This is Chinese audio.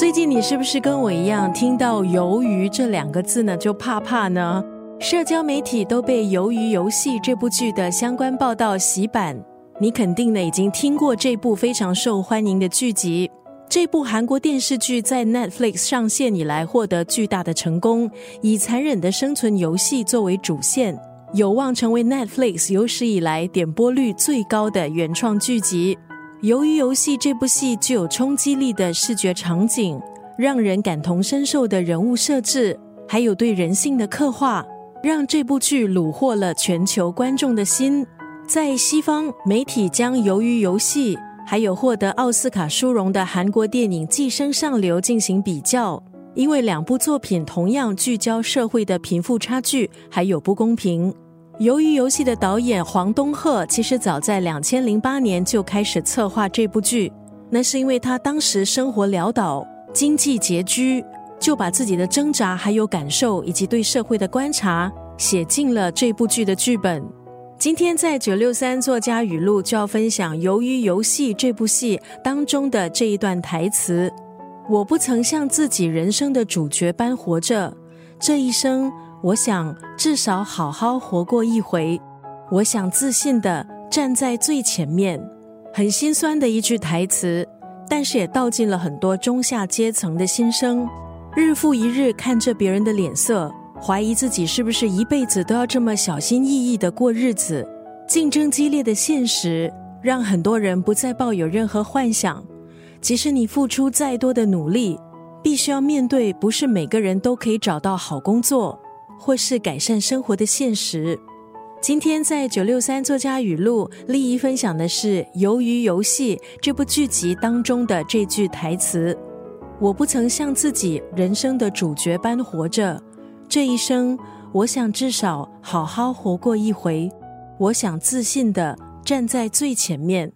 最近你是不是跟我一样，听到“鱿鱼”这两个字呢就怕怕呢？社交媒体都被《鱿鱼游戏》这部剧的相关报道洗版，你肯定呢已经听过这部非常受欢迎的剧集。这部韩国电视剧在 Netflix 上线以来获得巨大的成功，以残忍的生存游戏作为主线，有望成为 Netflix 有史以来点播率最高的原创剧集。由于游戏这部戏具有冲击力的视觉场景，让人感同身受的人物设置，还有对人性的刻画，让这部剧虏获了全球观众的心。在西方媒体将《鱿鱼游戏》还有获得奥斯卡殊荣的韩国电影《寄生上流》进行比较，因为两部作品同样聚焦社会的贫富差距还有不公平。由于游戏的导演黄东赫其实早在两千零八年就开始策划这部剧，那是因为他当时生活潦倒、经济拮据，就把自己的挣扎、还有感受以及对社会的观察写进了这部剧的剧本。今天在九六三作家语录就要分享《由于游戏》这部戏当中的这一段台词：“我不曾像自己人生的主角般活着，这一生。”我想至少好好活过一回。我想自信的站在最前面。很心酸的一句台词，但是也道尽了很多中下阶层的心声。日复一日看着别人的脸色，怀疑自己是不是一辈子都要这么小心翼翼的过日子。竞争激烈的现实让很多人不再抱有任何幻想。即使你付出再多的努力，必须要面对不是每个人都可以找到好工作。或是改善生活的现实。今天在九六三作家语录，丽怡分享的是《鱿鱼游戏》这部剧集当中的这句台词：“我不曾像自己人生的主角般活着，这一生，我想至少好好活过一回。我想自信的站在最前面。”